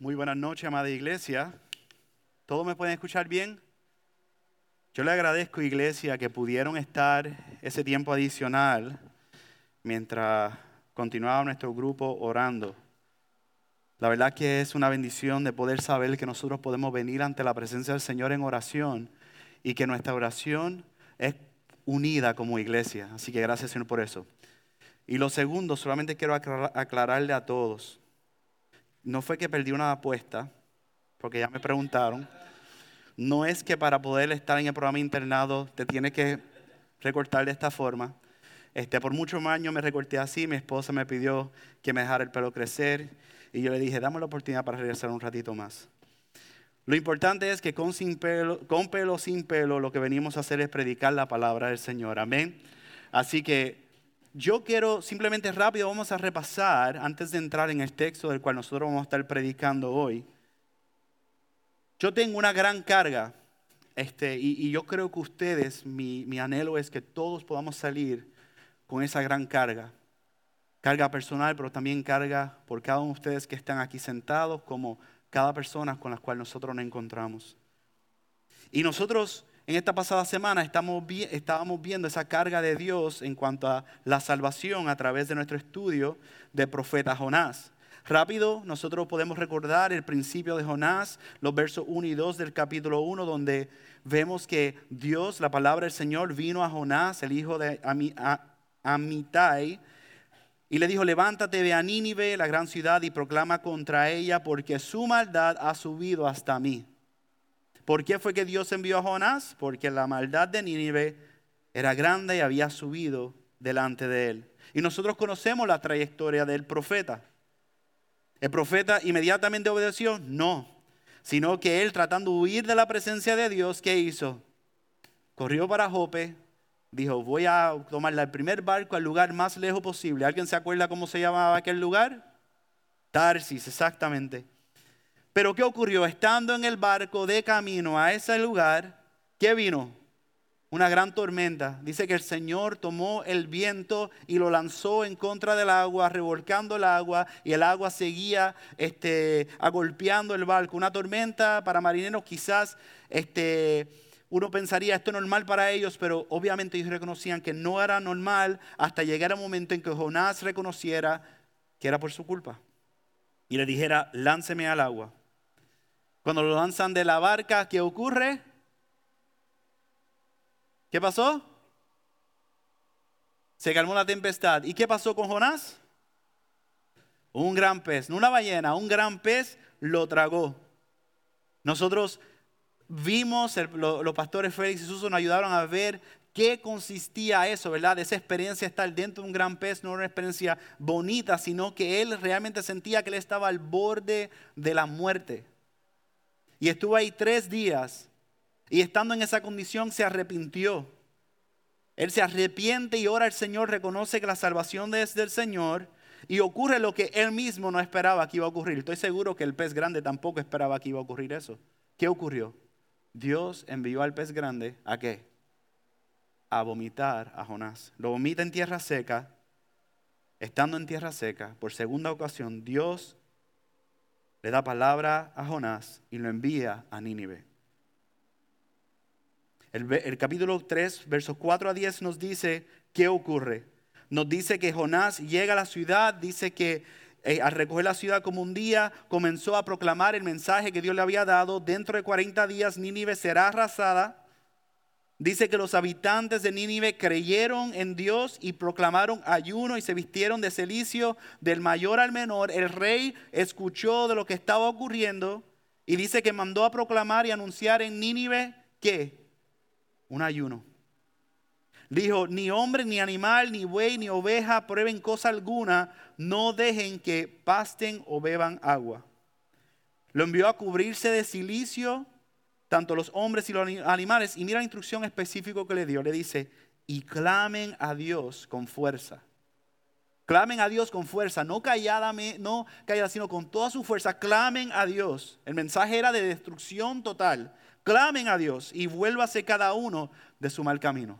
Muy buenas noches, amada iglesia. ¿Todos me pueden escuchar bien? Yo le agradezco, iglesia, que pudieron estar ese tiempo adicional mientras continuaba nuestro grupo orando. La verdad que es una bendición de poder saber que nosotros podemos venir ante la presencia del Señor en oración y que nuestra oración es unida como iglesia. Así que gracias, Señor, por eso. Y lo segundo, solamente quiero aclararle a todos no fue que perdí una apuesta, porque ya me preguntaron. No es que para poder estar en el programa internado te tienes que recortar de esta forma. Este, por muchos años me recorté así, mi esposa me pidió que me dejara el pelo crecer y yo le dije, dame la oportunidad para regresar un ratito más. Lo importante es que con, sin pelo, con pelo, sin pelo, lo que venimos a hacer es predicar la palabra del Señor. Amén. Así que yo quiero simplemente rápido, vamos a repasar antes de entrar en el texto del cual nosotros vamos a estar predicando hoy. Yo tengo una gran carga este, y, yo creo que ustedes, mi, mi anhelo es que todos podamos salir con esa gran carga. Carga personal, pero también carga por cada uno de ustedes que están aquí sentados, como cada persona con la cual nosotros nos encontramos. Y nosotros en esta pasada semana estábamos viendo esa carga de Dios en cuanto a la salvación a través de nuestro estudio del profeta Jonás. Rápido, nosotros podemos recordar el principio de Jonás, los versos 1 y 2 del capítulo 1, donde vemos que Dios, la palabra del Señor, vino a Jonás, el hijo de Amitai, y le dijo, levántate, ve a Nínive, la gran ciudad, y proclama contra ella, porque su maldad ha subido hasta mí. ¿Por qué fue que Dios envió a Jonás? Porque la maldad de Nínive era grande y había subido delante de él. Y nosotros conocemos la trayectoria del profeta. ¿El profeta inmediatamente obedeció? No, sino que él tratando de huir de la presencia de Dios, ¿qué hizo? Corrió para Jope, dijo, voy a tomar el primer barco al lugar más lejos posible. ¿Alguien se acuerda cómo se llamaba aquel lugar? Tarsis, exactamente. Pero ¿qué ocurrió? Estando en el barco de camino a ese lugar, ¿qué vino? Una gran tormenta. Dice que el Señor tomó el viento y lo lanzó en contra del agua, revolcando el agua, y el agua seguía este, agolpeando el barco. Una tormenta para marineros quizás este, uno pensaría esto es normal para ellos, pero obviamente ellos reconocían que no era normal hasta llegar el momento en que Jonás reconociera que era por su culpa. Y le dijera, lánceme al agua. Cuando lo lanzan de la barca, ¿qué ocurre? ¿Qué pasó? Se calmó la tempestad. ¿Y qué pasó con Jonás? Un gran pez, no una ballena, un gran pez lo tragó. Nosotros vimos, los pastores Félix y Suso nos ayudaron a ver qué consistía eso, ¿verdad? Esa experiencia estar dentro de un gran pez no era una experiencia bonita, sino que él realmente sentía que él estaba al borde de la muerte. Y estuvo ahí tres días. Y estando en esa condición se arrepintió. Él se arrepiente y ora al Señor, reconoce que la salvación es del Señor. Y ocurre lo que él mismo no esperaba que iba a ocurrir. Estoy seguro que el pez grande tampoco esperaba que iba a ocurrir eso. ¿Qué ocurrió? Dios envió al pez grande a qué? A vomitar a Jonás. Lo vomita en tierra seca. Estando en tierra seca, por segunda ocasión, Dios le da palabra a Jonás y lo envía a Nínive. El, capítulo 3, versos 4 a 10 nos dice qué ocurre. Nos dice que Jonás llega a la ciudad, dice que eh, al recoger la ciudad como un día, comenzó a proclamar el mensaje que Dios le había dado. Dentro de 40 días Nínive será arrasada. Dice que los habitantes de Nínive creyeron en Dios y proclamaron ayuno y se vistieron de celicio del mayor al menor. El rey escuchó de lo que estaba ocurriendo y dice que mandó a proclamar y anunciar en Nínive que un ayuno. Dijo, ni hombre, ni animal, ni buey, ni oveja prueben cosa alguna, no dejen que pasten o beban agua. Lo envió a cubrirse de silicio tanto los hombres y los animales. Y mira la instrucción específica que le dio. Le dice, y clamen a Dios con fuerza. Clamen a Dios con fuerza, no callada, no callada, sino con toda su fuerza. Clamen a Dios. El mensaje era de destrucción total. Clamen a Dios y vuélvase cada uno de su mal camino.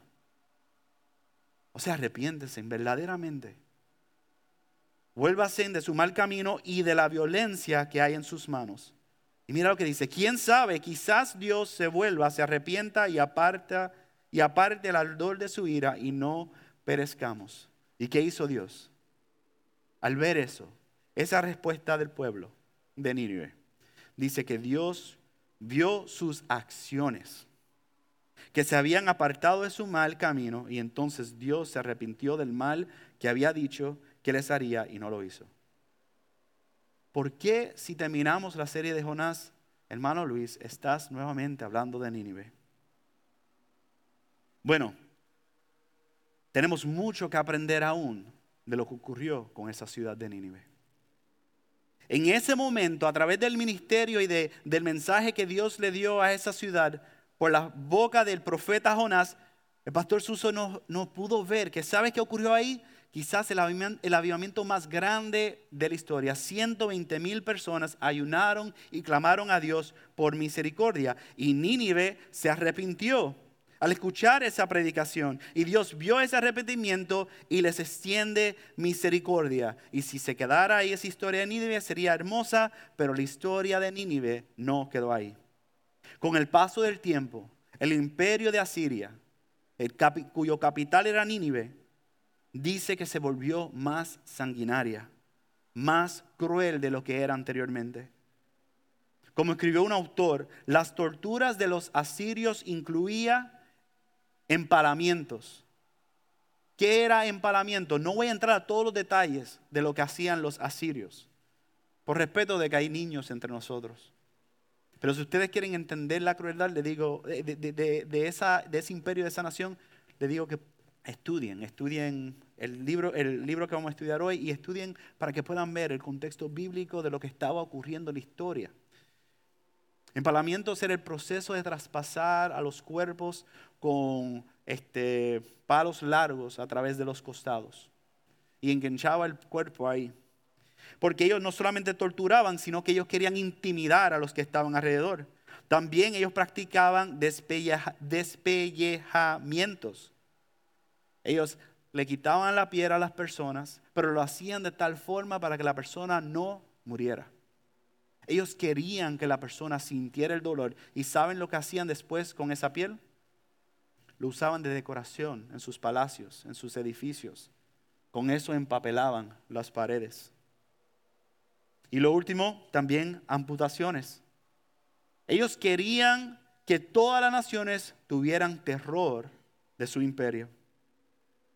O sea, arrepiéntense verdaderamente. vuélvase de su mal camino y de la violencia que hay en sus manos. Y mira lo que dice, ¿quién sabe? Quizás Dios se vuelva, se arrepienta y aparta y aparte el ardor de su ira y no perezcamos. ¿Y qué hizo Dios? Al ver eso, esa respuesta del pueblo de Nínive, dice que Dios vio sus acciones, que se habían apartado de su mal camino y entonces Dios se arrepintió del mal que había dicho que les haría y no lo hizo. ¿Por qué si terminamos la serie de Jonás, hermano Luis, estás nuevamente hablando de Nínive? Bueno, tenemos mucho que aprender aún de lo que ocurrió con esa ciudad de Nínive. En ese momento, a través del ministerio y del mensaje que Dios le dio a esa ciudad, por la boca del profeta Jonás, el pastor Suso no, pudo ver que, ¿sabes qué ocurrió ahí? Quizás el avivamiento, más grande de la historia. 120 mil personas ayunaron y clamaron a Dios por misericordia. Y Nínive se arrepintió al escuchar esa predicación. Y Dios vio ese arrepentimiento y les extiende misericordia. Y si se quedara ahí esa historia de Nínive sería hermosa, pero la historia de Nínive no quedó ahí. Con el paso del tiempo, el imperio de Asiria, cuyo capital era Nínive, dice que se volvió más sanguinaria, más cruel de lo que era anteriormente. Como escribió un autor, las torturas de los asirios incluía empalamientos. ¿Qué era empalamiento? No voy a entrar a todos los detalles de lo que hacían los asirios, por respeto de que hay niños entre nosotros. Pero si ustedes quieren entender la crueldad, le digo, de, esa, de ese imperio, de esa nación, le digo que estudien, estudien el libro, el libro que vamos a estudiar hoy y estudien para que puedan ver el contexto bíblico de lo que estaba ocurriendo en la historia. Empalamiento era el proceso de traspasar a los cuerpos con este, palos largos a través de los costados. Y enganchaba el cuerpo ahí. Porque ellos no solamente torturaban, sino que ellos querían intimidar a los que estaban alrededor. También ellos practicaban despellejamientos. Ellos le quitaban la piel a las personas, pero lo hacían de tal forma para que la persona no muriera. Ellos querían que la persona sintiera el dolor. ¿Y saben lo que hacían después con esa piel? Lo usaban de decoración en sus palacios, en sus edificios. Con eso empapelaban las paredes. Y lo último, también amputaciones. Ellos querían que todas las naciones tuvieran terror de su imperio.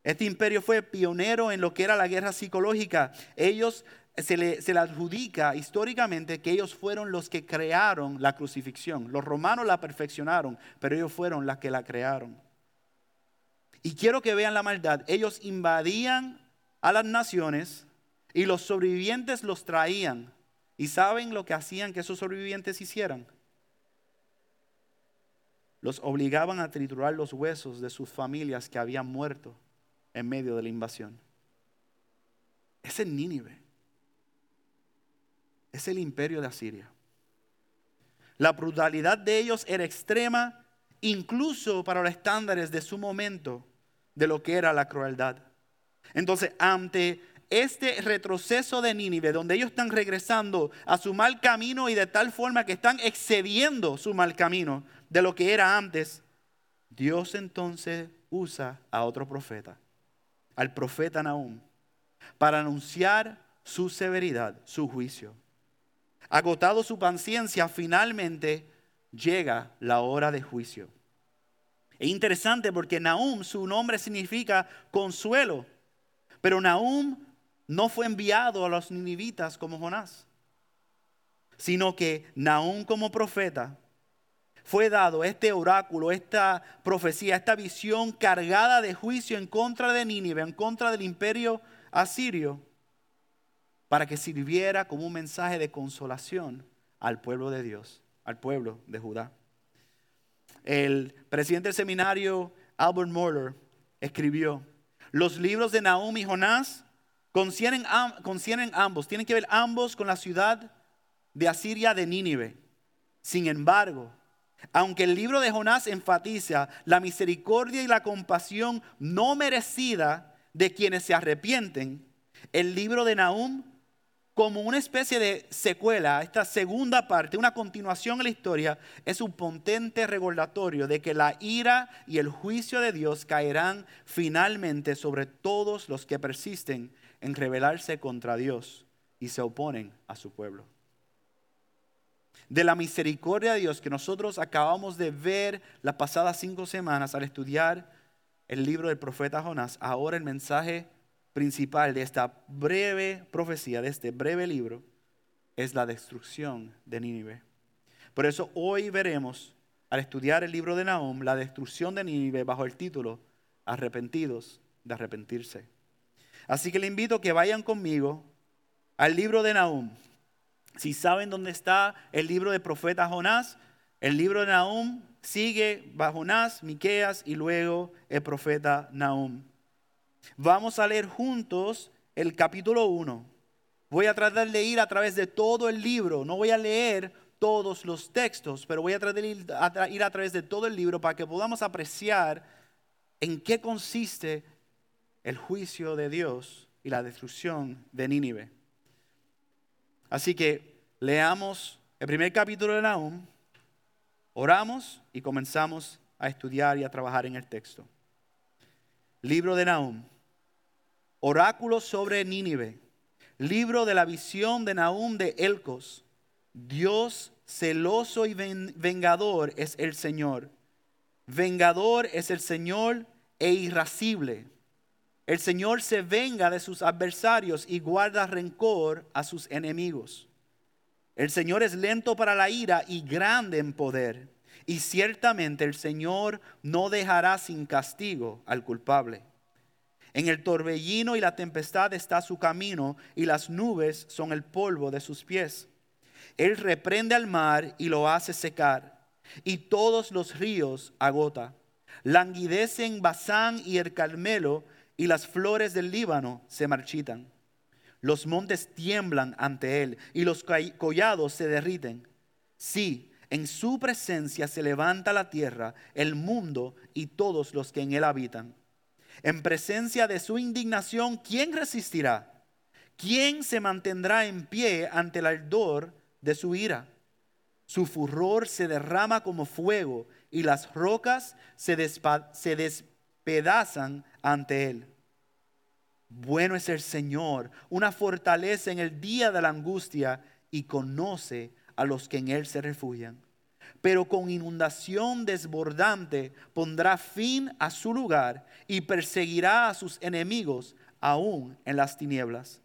Este imperio fue pionero en lo que era la guerra psicológica. Ellos se le, adjudica históricamente que ellos fueron los que crearon la crucifixión. Los romanos la perfeccionaron, pero ellos fueron los que la crearon. Y quiero que vean la maldad. Ellos invadían a las naciones y los sobrevivientes los traían. ¿Y saben lo que hacían que esos sobrevivientes hicieran? Los obligaban a triturar los huesos de sus familias que habían muerto en medio de la invasión. Es el Nínive es el imperio de Asiria. La brutalidad de ellos era extrema, incluso para los estándares de su momento, de lo que era la crueldad. Entonces, ante este retroceso de Nínive, donde ellos están regresando a su mal camino y de tal forma que están excediendo su mal camino de lo que era antes, Dios entonces usa a otro profeta, al profeta Nahum, para anunciar su severidad, su juicio. Agotado su paciencia, finalmente llega la hora de juicio. Es interesante porque Nahum, su nombre significa consuelo, pero Nahum no fue enviado a los ninivitas como Jonás, sino que Nahum como profeta fue dado este oráculo, esta profecía, esta visión cargada de juicio en contra de Nínive, en contra del imperio asirio para que sirviera como un mensaje de consolación al pueblo de Dios, al pueblo de Judá. El presidente del seminario, Albert Moeller, escribió, los libros de Nahum y Jonás concienen, ambos, tienen que ver ambos con la ciudad de Asiria de Nínive. Sin embargo, aunque el libro de Jonás enfatiza la misericordia y la compasión no merecida de quienes se arrepienten, El libro de Nahum como una especie de secuela, esta segunda parte, una continuación en la historia, es un potente recordatorio de que la ira y el juicio de Dios caerán finalmente sobre todos los que persisten en rebelarse contra Dios y se oponen a su pueblo. De la misericordia de Dios que nosotros acabamos de ver las pasadas cinco semanas al estudiar el libro del profeta Jonás, ahora el mensaje principal de esta breve profecía, de este breve libro, es la destrucción de Nínive. Por eso hoy veremos, al estudiar el libro de Nahum, la destrucción de Nínive bajo el título Arrepentidos de arrepentirse. Así que le invito a que vayan conmigo al libro de Nahum. Si saben dónde está el libro del profeta Jonás, el libro de Nahum sigue bajo Jonás, Miqueas y luego el profeta Nahum. Vamos a leer juntos el capítulo 1. Voy a tratar de ir a través de todo el libro. No voy a leer todos los textos, pero voy a tratar de ir a, ir a través de todo el libro para que podamos apreciar en qué consiste el juicio de Dios y la destrucción de Nínive. Así que leamos el primer capítulo de Nahum, oramos y comenzamos a estudiar y a trabajar en el texto. Libro de Nahum. Oráculo sobre Nínive. Libro de la visión de Nahum de Elcos. Dios celoso y vengador es el Señor. Vengador es el Señor e irascible. El Señor se venga de sus adversarios y guarda rencor a sus enemigos. El Señor es lento para la ira y grande en poder. Y ciertamente el Señor no dejará sin castigo al culpable. En el torbellino y la tempestad está su camino y las nubes son el polvo de sus pies. Él reprende al mar y lo hace secar y todos los ríos agota. Languidecen Bazán y el Carmelo y las flores del Líbano se marchitan. Los montes tiemblan ante él y los collados se derriten. Sí, en su presencia se levanta la tierra, el mundo y todos los que en él habitan. En presencia de su indignación, ¿quién resistirá? ¿Quién se mantendrá en pie ante el ardor de su ira? Su furor se derrama como fuego y las rocas se, despedazan ante él. Bueno es el Señor, una fortaleza en el día de la angustia y conoce a los que en él se refugian pero con inundación desbordante pondrá fin a su lugar y perseguirá a sus enemigos aún en las tinieblas.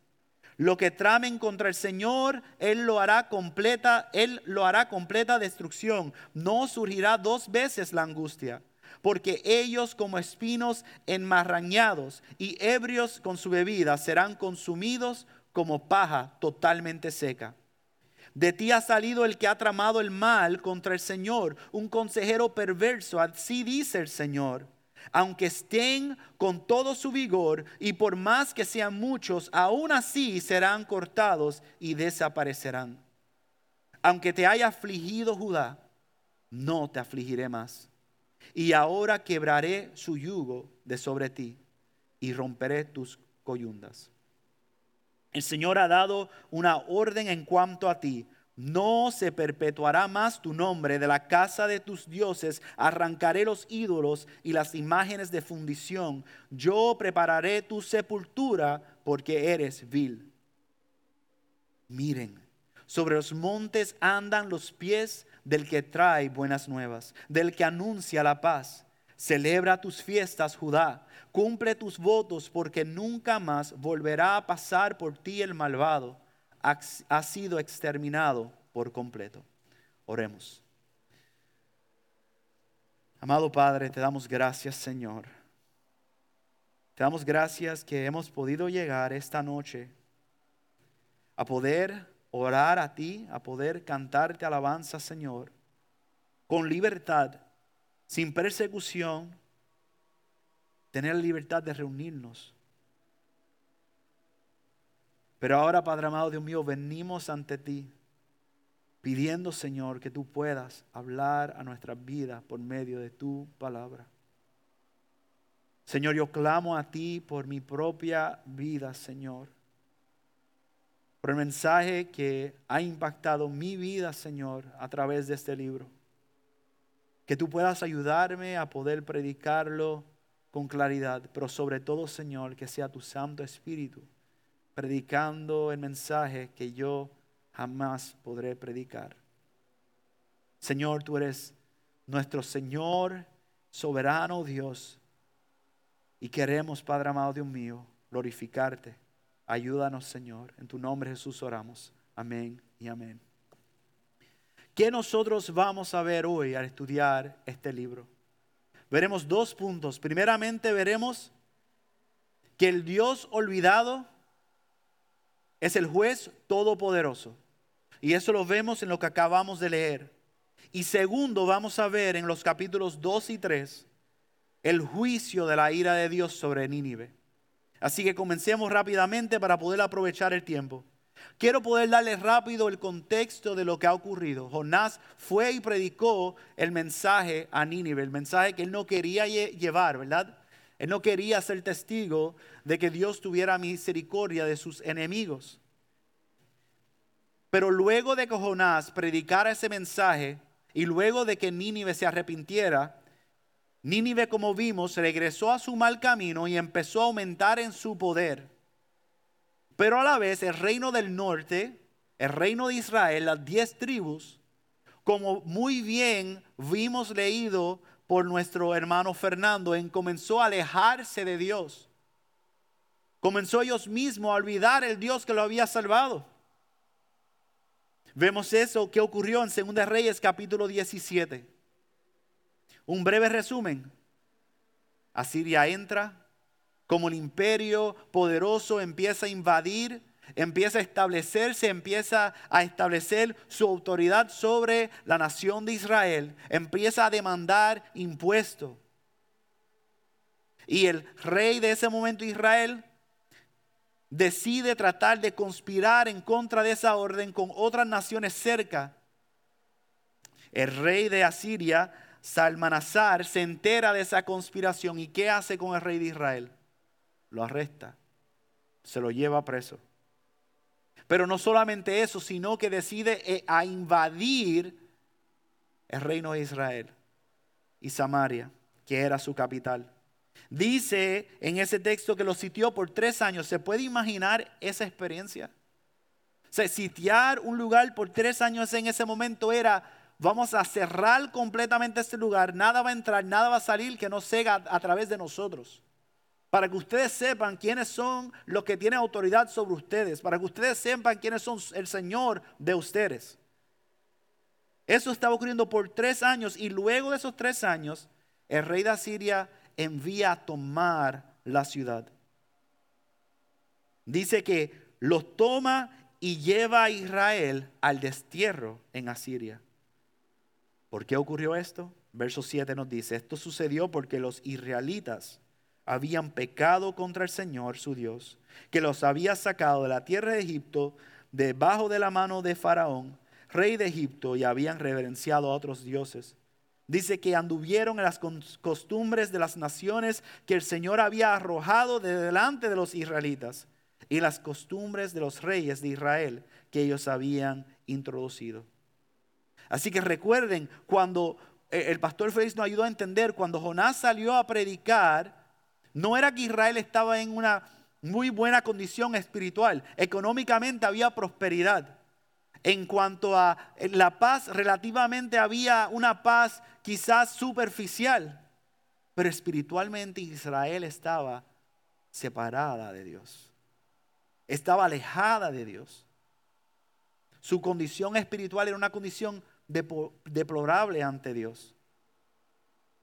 Lo que tramen contra el Señor, Él lo hará completa, Él lo hará completa destrucción. No surgirá dos veces la angustia, porque ellos como espinos enmarrañados y ebrios con su bebida serán consumidos como paja totalmente seca. De ti ha salido el que ha tramado el mal contra el Señor, un consejero perverso, así dice el Señor. Aunque estén con todo su vigor y por más que sean muchos, aún así serán cortados y desaparecerán. Aunque te haya afligido Judá, no te afligiré más. Y ahora quebraré su yugo de sobre ti y romperé tus coyundas. El Señor ha dado una orden en cuanto a ti. No se perpetuará más tu nombre de la casa de tus dioses. Arrancaré los ídolos y las imágenes de fundición. Yo prepararé tu sepultura porque eres vil. Miren, sobre los montes andan los pies del que trae buenas nuevas, del que anuncia la paz. Celebra tus fiestas, Judá Cumple tus votos porque nunca más volverá a pasar por ti el malvado. Ha, sido exterminado por completo. Oremos. Amado Padre, te damos gracias, Señor. Te damos gracias que hemos podido llegar esta noche a poder orar a ti, a poder cantarte alabanza, Señor, con libertad, sin persecución, tener libertad de reunirnos. Pero ahora, Padre amado, Dios mío, venimos ante ti pidiendo, Señor, que tú puedas hablar a nuestras vidas por medio de tu palabra. Señor, yo clamo a ti por mi propia vida, Señor. Por el mensaje que ha impactado mi vida, Señor, a través de este libro. Que tú puedas ayudarme a poder predicarlo con claridad, pero sobre todo, Señor, que sea tu Santo Espíritu predicando el mensaje que yo jamás podré predicar. Señor, tú eres nuestro Señor, soberano Dios, y queremos, Padre amado Dios mío, glorificarte. Ayúdanos, Señor. En tu nombre, Jesús, oramos. Amén y amén. ¿Qué nosotros vamos a ver hoy al estudiar este libro? Veremos dos puntos. Primeramente veremos que el Dios olvidado es el juez todopoderoso. Y eso lo vemos en lo que acabamos de leer. Y segundo, vamos a ver en los capítulos 2 y 3 el juicio de la ira de Dios sobre Nínive. Así que comencemos rápidamente para poder aprovechar el tiempo. Quiero poder darles rápido el contexto de lo que ha ocurrido. Jonás fue y predicó el mensaje a Nínive, el mensaje que él no quería llevar, ¿verdad? Él no quería ser testigo de que Dios tuviera misericordia de sus enemigos. Pero luego de que Jonás predicara ese mensaje y luego de que Nínive se arrepintiera, Nínive, como vimos, regresó a su mal camino y empezó a aumentar en su poder. Pero a la vez el reino del norte, el reino de Israel, las diez tribus, como muy bien vimos leído por nuestro hermano Fernando, en comenzó a alejarse de Dios. Comenzó ellos mismos a olvidar el Dios que lo había salvado. Vemos eso que ocurrió en 2 Reyes capítulo 17. Un breve resumen. Asiria entra, como el imperio poderoso empieza a invadir empieza a establecerse, empieza a establecer su autoridad sobre la nación de Israel, empieza a demandar impuestos. Y el rey de ese momento Israel decide tratar de conspirar en contra de esa orden con otras naciones cerca. El rey de Asiria, Salmanasar, se entera de esa conspiración y ¿qué hace con el rey de Israel? Lo arresta, se lo lleva preso. Pero no solamente eso, sino que decide eh, a invadir el reino de Israel y Samaria, que era su capital. Dice en ese texto que lo sitió por tres años. ¿Se puede imaginar esa experiencia? O sea, sitiar un lugar por tres años en ese momento era, vamos a cerrar completamente este lugar, nada va a entrar, nada va a salir que no sea a través de nosotros para que ustedes sepan quiénes son los que tienen autoridad sobre ustedes, para que ustedes sepan quiénes son el Señor de ustedes. Eso estaba ocurriendo por tres años y luego de esos tres años, el rey de Asiria envía a tomar la ciudad. Dice que los toma y lleva a Israel al destierro en Asiria. ¿Por qué ocurrió esto? Verso 7 nos dice, esto sucedió porque los israelitas habían pecado contra el Señor su Dios, que los había sacado de la tierra de Egipto debajo de la mano de Faraón, rey de Egipto, y habían reverenciado a otros dioses. Dice que anduvieron en las costumbres de las naciones que el Señor había arrojado de delante de los israelitas y las costumbres de los reyes de Israel que ellos habían introducido. Así que recuerden, cuando eh, el pastor Félix nos ayudó a entender, cuando Jonás salió a predicar, no era que Israel estaba en una muy buena condición espiritual. Económicamente había prosperidad. En cuanto a la paz, relativamente había una paz quizás superficial. Pero espiritualmente Israel estaba separada de Dios. Estaba alejada de Dios. Su condición espiritual era una condición deplorable ante Dios.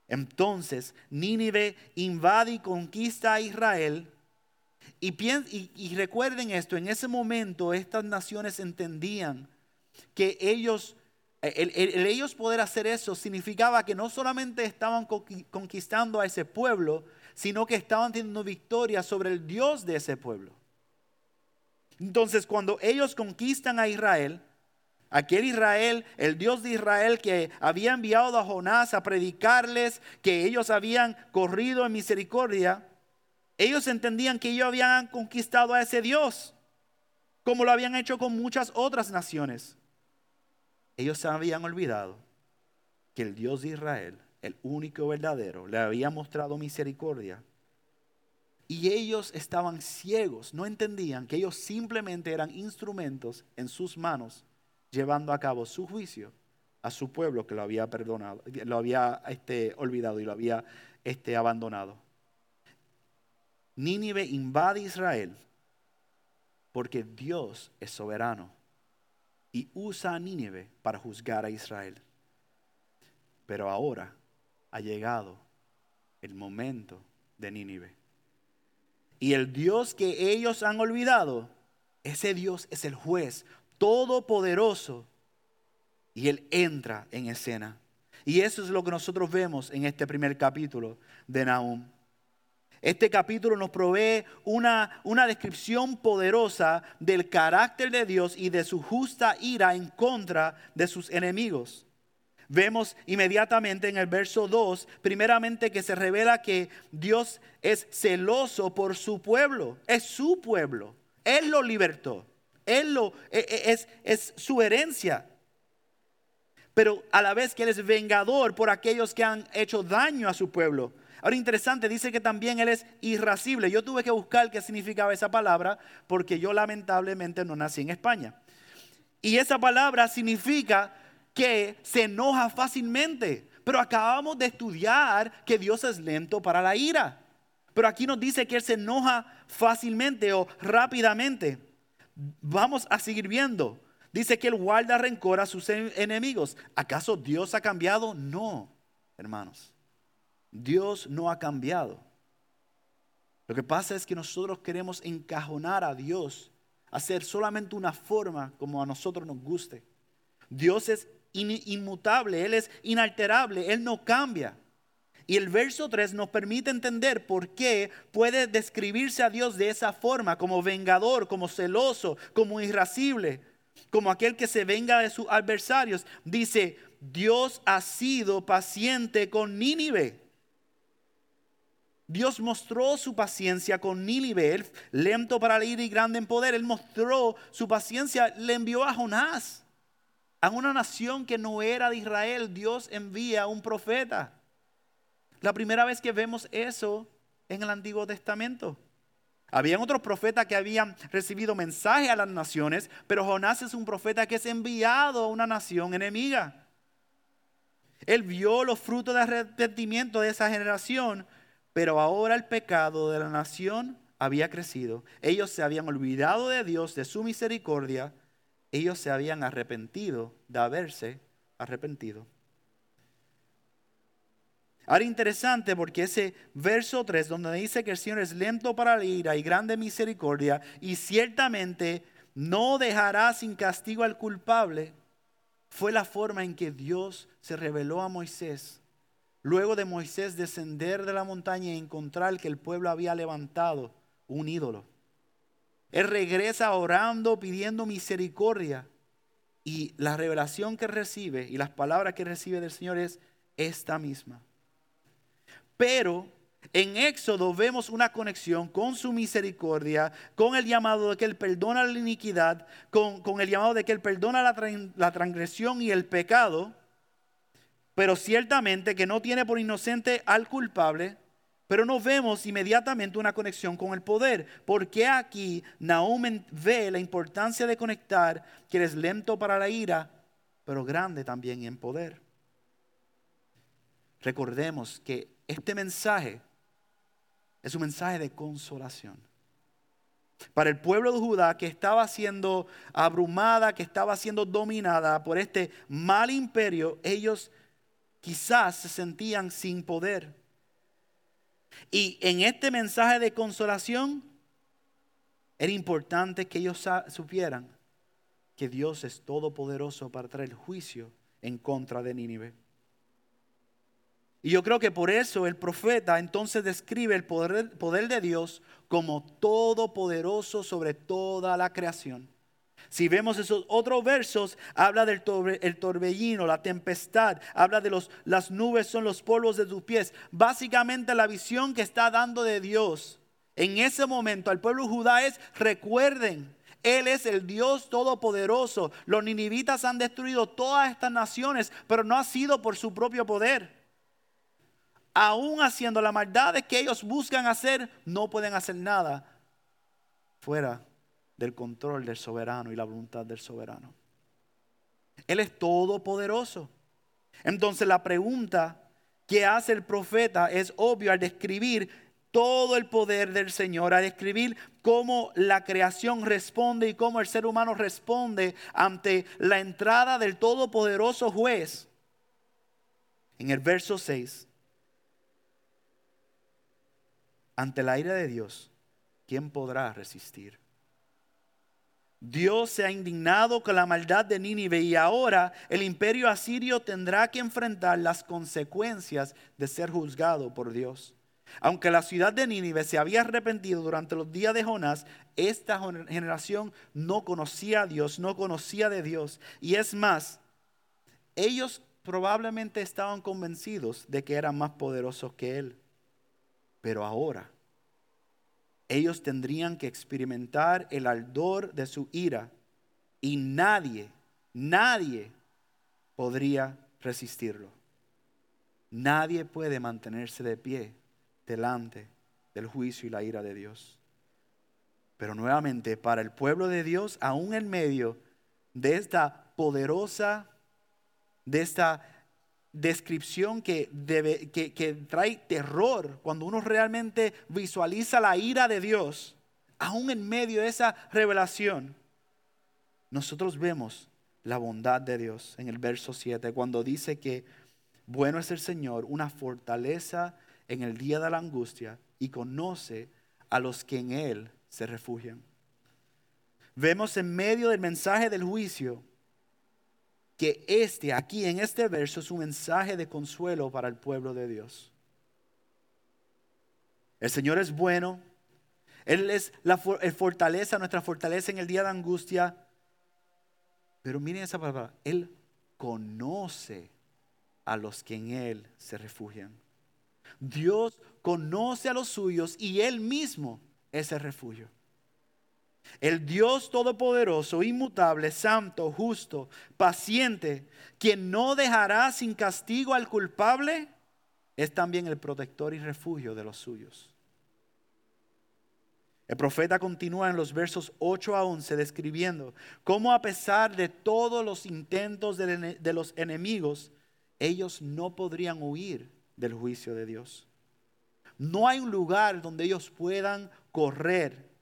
Entonces Nínive invade y conquista a Israel. Y, recuerden esto, en ese momento estas naciones entendían que ellos, el, ellos poder hacer eso significaba que no solamente estaban conquistando a ese pueblo, sino que estaban teniendo victoria sobre el Dios de ese pueblo. Entonces cuando ellos conquistan a Israel, Aquel Israel, el Dios de Israel que había enviado a Jonás a predicarles que ellos habían corrido en misericordia, ellos entendían que ellos habían conquistado a ese Dios. como lo habían hecho con muchas otras naciones. Ellos se habían olvidado que el Dios de Israel, el único verdadero, le había mostrado misericordia. Y ellos estaban ciegos, no entendían que ellos simplemente eran instrumentos en sus manos, llevando a cabo su juicio a su pueblo que lo había perdonado, lo había este, olvidado y lo había este, abandonado. Nínive invade Israel porque Dios es soberano y usa a Nínive para juzgar a Israel. Pero ahora ha llegado el momento de Nínive. Y el Dios que ellos han olvidado, ese Dios es el juez todopoderoso. Y Él entra en escena. Y eso es lo que nosotros vemos en este primer capítulo de Nahum. Este capítulo nos provee una, una descripción poderosa del carácter de Dios y de su justa ira en contra de sus enemigos. Vemos inmediatamente en el verso 2, primeramente que se revela que Dios es celoso por su pueblo, es su pueblo, Él lo libertó, Él lo, e, e, es, es su herencia. Pero a la vez que Él es vengador por aquellos que han hecho daño a su pueblo. Ahora interesante, dice que también Él es irascible. Yo tuve que buscar qué significaba esa palabra porque yo lamentablemente no nací en España. Y esa palabra significa que se enoja fácilmente. Pero acabamos de estudiar que Dios es lento para la ira. Pero aquí nos dice que Él se enoja fácilmente o rápidamente. Vamos a seguir viendo. Dice que Él guarda rencor a sus enemigos. ¿Acaso Dios ha cambiado? No, hermanos. Dios no ha cambiado. Lo que pasa es que nosotros queremos encajonar a Dios, hacer solamente una forma como a nosotros nos guste. Dios es inmutable, Él es inalterable, Él no cambia. Y el verso 3 nos permite entender por qué puede describirse a Dios de esa forma, como vengador, como celoso, como irascible, como aquel que se venga de sus adversarios. Dice, Dios ha sido paciente con Nínive Dios mostró su paciencia con Nínive, lento para ir y grande en poder. Él mostró su paciencia, le envió a Jonás, a una nación que no era de Israel. Dios envía a un profeta. La primera vez que vemos eso en el Antiguo Testamento. Habían otros profetas que habían recibido mensaje a las naciones, pero Jonás es un profeta que es enviado a una nación enemiga. Él vio los frutos de arrepentimiento de esa generación, pero ahora el pecado de la nación había crecido. Ellos se habían olvidado de Dios, de su misericordia. Ellos se habían arrepentido de haberse arrepentido. Ahora interesante porque ese verso 3 donde dice que el Señor es lento para la ira y grande misericordia y ciertamente no dejará sin castigo al culpable, fue la forma en que Dios se reveló a Moisés Luego de Moisés descender de la montaña y encontrar que el pueblo había levantado un ídolo. Él regresa orando, pidiendo misericordia. Y la revelación que recibe y las palabras que recibe del Señor es esta misma. Pero en Éxodo vemos una conexión con su misericordia, con el llamado de que Él perdona la iniquidad, con, el llamado de que Él perdona la, la transgresión y el pecado pero ciertamente que no tiene por inocente al culpable, pero no vemos inmediatamente una conexión con el poder. Porque aquí Nahum ve la importancia de conectar que es lento para la ira, pero grande también en poder. Recordemos que este mensaje es un mensaje de consolación. Para el pueblo de Judá que estaba siendo abrumada, que estaba siendo dominada por este mal imperio, ellos quizás se sentían sin poder. Y en este mensaje de consolación era importante que ellos supieran que Dios es todopoderoso para traer juicio en contra de Nínive. Y yo creo que por eso el profeta entonces describe el poder, poder de Dios como todopoderoso sobre toda la creación. Si vemos esos otros versos, habla del el torbellino, la tempestad, habla de los, las nubes son los polvos de tus pies. Básicamente la visión que está dando de Dios en ese momento al pueblo judá es, recuerden, Él es el Dios todopoderoso. Los ninivitas han destruido todas estas naciones, pero no ha sido por su propio poder. Aún haciendo la maldad que ellos buscan hacer, no pueden hacer nada fuera del control del soberano y la voluntad del soberano. Él es todopoderoso. Entonces la pregunta que hace el profeta es obvio al describir todo el poder del Señor, al describir cómo la creación responde y cómo el ser humano responde ante la entrada del todopoderoso juez. En el verso 6, ante la ira de Dios, ¿quién podrá resistir? Dios se ha indignado con la maldad de Nínive y ahora el imperio asirio tendrá que enfrentar las consecuencias de ser juzgado por Dios. Aunque la ciudad de Nínive se había arrepentido durante los días de Jonás, esta generación no conocía a Dios, no conocía de Dios. Y es más, ellos probablemente estaban convencidos de que eran más poderosos que Él. Pero ahora ellos tendrían que experimentar el ardor de su ira y nadie, nadie podría resistirlo. Nadie puede mantenerse de pie delante del juicio y la ira de Dios. Pero nuevamente, para el pueblo de Dios, aún en medio de esta poderosa, de esta descripción que, trae terror cuando uno realmente visualiza la ira de Dios, aún en medio de esa revelación, nosotros vemos la bondad de Dios en el verso 7, cuando dice que bueno es el Señor, una fortaleza en el día de la angustia y conoce a los que en Él se refugian. Vemos en medio del mensaje del juicio que este, aquí en este verso, es un mensaje de consuelo para el pueblo de Dios. El Señor es bueno, Él es la fortaleza, nuestra fortaleza en el día de angustia. Pero miren esa palabra, Él conoce a los que en Él se refugian. Dios conoce a los suyos y Él mismo es el refugio. El Dios todopoderoso, inmutable, santo, justo, paciente, quien no dejará sin castigo al culpable, es también el protector y refugio de los suyos. El profeta continúa en los versos 8 a 11 describiendo cómo a pesar de todos los intentos de los enemigos, ellos no podrían huir del juicio de Dios. No hay un lugar donde ellos puedan correr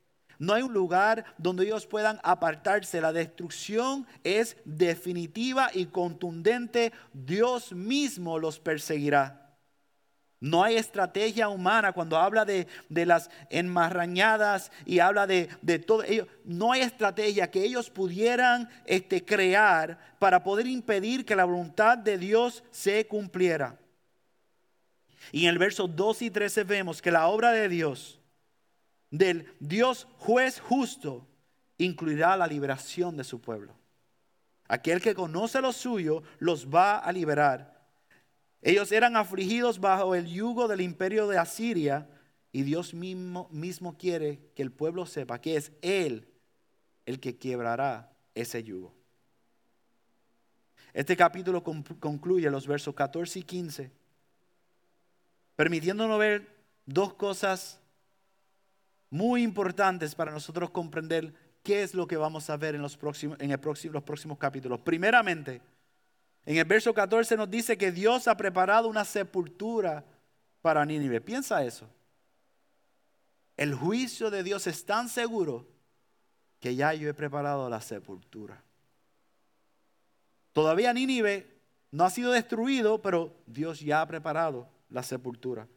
no hay un lugar donde ellos puedan apartarse. La destrucción es definitiva y contundente. Dios mismo los perseguirá. No hay estrategia humana cuando habla de, las enmarrañadas y habla de, todo ello. No hay estrategia que ellos pudieran este, crear para poder impedir que la voluntad de Dios se cumpliera. Y en el verso 2 y 13 vemos que la obra de Dios del Dios juez justo incluirá la liberación de su pueblo. Aquel que conoce lo suyo los va a liberar. Ellos eran afligidos bajo el yugo del imperio de Asiria y Dios mismo, mismo quiere que el pueblo sepa que es Él el que quebrará ese yugo. Este capítulo concluye los versos 14 y 15, permitiéndonos ver dos cosas muy importantes para nosotros comprender qué es lo que vamos a ver en los próximos, en el los próximos capítulos. Primeramente, en el verso 14 nos dice que Dios ha preparado una sepultura para Nínive. Piensa eso. El juicio de Dios es tan seguro que ya yo he preparado la sepultura. Todavía Nínive no ha sido destruido, pero Dios ya ha preparado la sepultura.